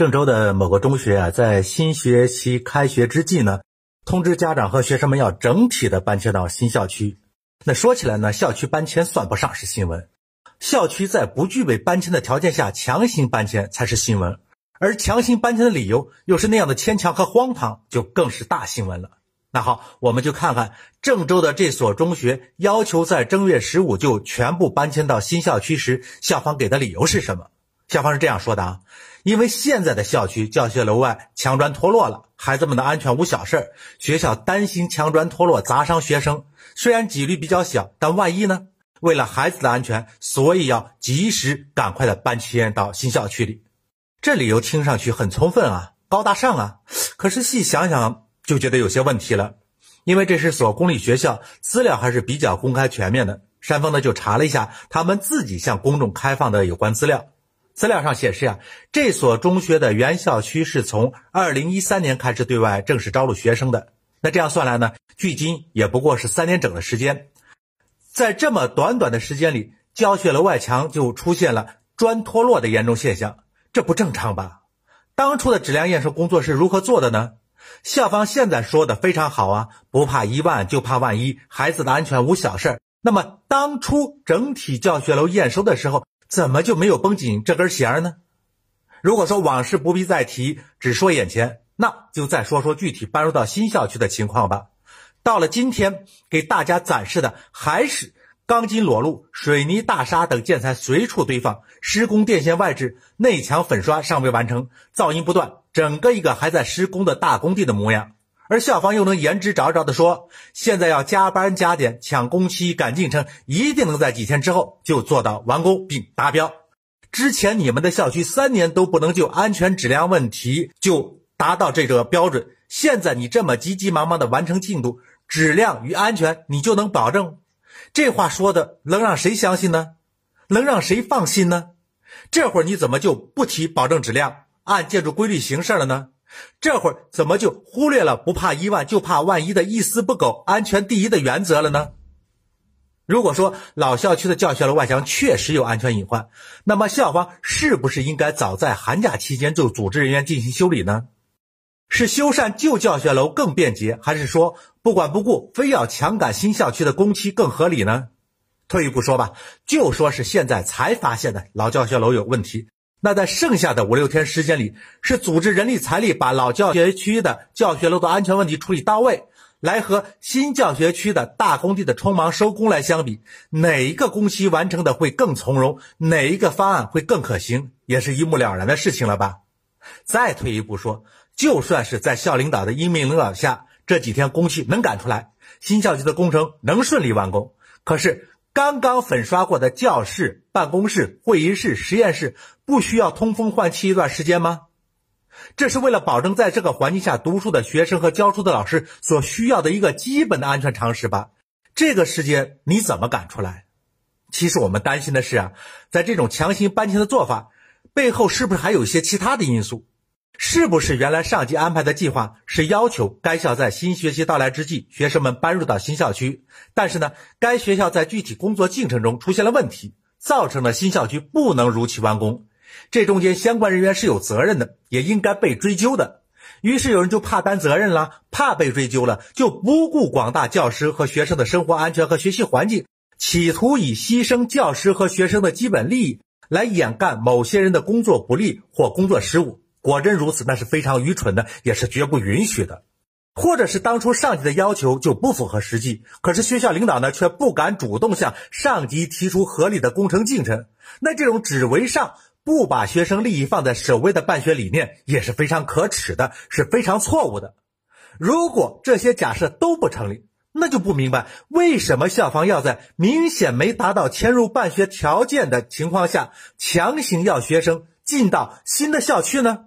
郑州的某个中学啊，在新学期开学之际呢，通知家长和学生们要整体的搬迁到新校区。那说起来呢，校区搬迁算不上是新闻，校区在不具备搬迁的条件下强行搬迁才是新闻，而强行搬迁的理由又是那样的牵强和荒唐，就更是大新闻了。那好，我们就看看郑州的这所中学要求在正月十五就全部搬迁到新校区时，校方给的理由是什么。校方是这样说的啊，因为现在的校区教学楼外墙砖脱落了，孩子们的安全无小事学校担心墙砖脱落砸伤学生，虽然几率比较小，但万一呢？为了孩子的安全，所以要及时赶快的搬迁到新校区里。这理由听上去很充分啊，高大上啊，可是细想想就觉得有些问题了，因为这是所公立学校，资料还是比较公开全面的。山峰呢就查了一下他们自己向公众开放的有关资料。资料上显示呀，这所中学的原校区是从二零一三年开始对外正式招录学生的。那这样算来呢，距今也不过是三年整的时间，在这么短短的时间里，教学楼外墙就出现了砖脱落的严重现象，这不正常吧？当初的质量验收工作是如何做的呢？校方现在说的非常好啊，不怕一万就怕万一，孩子的安全无小事那么当初整体教学楼验收的时候。怎么就没有绷紧这根弦呢？如果说往事不必再提，只说眼前，那就再说说具体搬入到新校区的情况吧。到了今天，给大家展示的还是钢筋裸露、水泥、大沙等建材随处堆放，施工电线外置，内墙粉刷尚未完成，噪音不断，整个一个还在施工的大工地的模样。而校方又能言之凿凿地说，现在要加班加点抢工期赶进程，一定能在几天之后就做到完工并达标。之前你们的校区三年都不能就安全质量问题就达到这个标准，现在你这么急急忙忙的完成进度，质量与安全你就能保证？这话说的能让谁相信呢？能让谁放心呢？这会儿你怎么就不提保证质量、按建筑规律行事了呢？这会儿怎么就忽略了不怕一万就怕万一的一丝不苟、安全第一的原则了呢？如果说老校区的教学楼外墙确实有安全隐患，那么校方是不是应该早在寒假期间就组织人员进行修理呢？是修缮旧教学楼更便捷，还是说不管不顾非要强赶新校区的工期更合理呢？退一步说吧，就说是现在才发现的老教学楼有问题。那在剩下的五六天时间里，是组织人力财力把老教学区的教学楼的安全问题处理到位，来和新教学区的大工地的匆忙收工来相比，哪一个工期完成的会更从容，哪一个方案会更可行，也是一目了然的事情了吧？再退一步说，就算是在校领导的英明领导下，这几天工期能赶出来，新校区的工程能顺利完工，可是。刚刚粉刷过的教室、办公室、会议室、实验室，不需要通风换气一段时间吗？这是为了保证在这个环境下读书的学生和教书的老师所需要的一个基本的安全常识吧？这个时间你怎么赶出来？其实我们担心的是啊，在这种强行搬迁的做法背后，是不是还有一些其他的因素？是不是原来上级安排的计划是要求该校在新学期到来之际，学生们搬入到新校区？但是呢，该学校在具体工作进程中出现了问题，造成了新校区不能如期完工。这中间相关人员是有责任的，也应该被追究的。于是有人就怕担责任了，怕被追究了，就不顾广大教师和学生的生活安全和学习环境，企图以牺牲教师和学生的基本利益来掩盖某些人的工作不力或工作失误。果真如此，那是非常愚蠢的，也是绝不允许的。或者是当初上级的要求就不符合实际，可是学校领导呢却不敢主动向上级提出合理的工程进程。那这种只为上，不把学生利益放在首位的办学理念，也是非常可耻的，是非常错误的。如果这些假设都不成立，那就不明白为什么校方要在明显没达到迁入办学条件的情况下，强行要学生进到新的校区呢？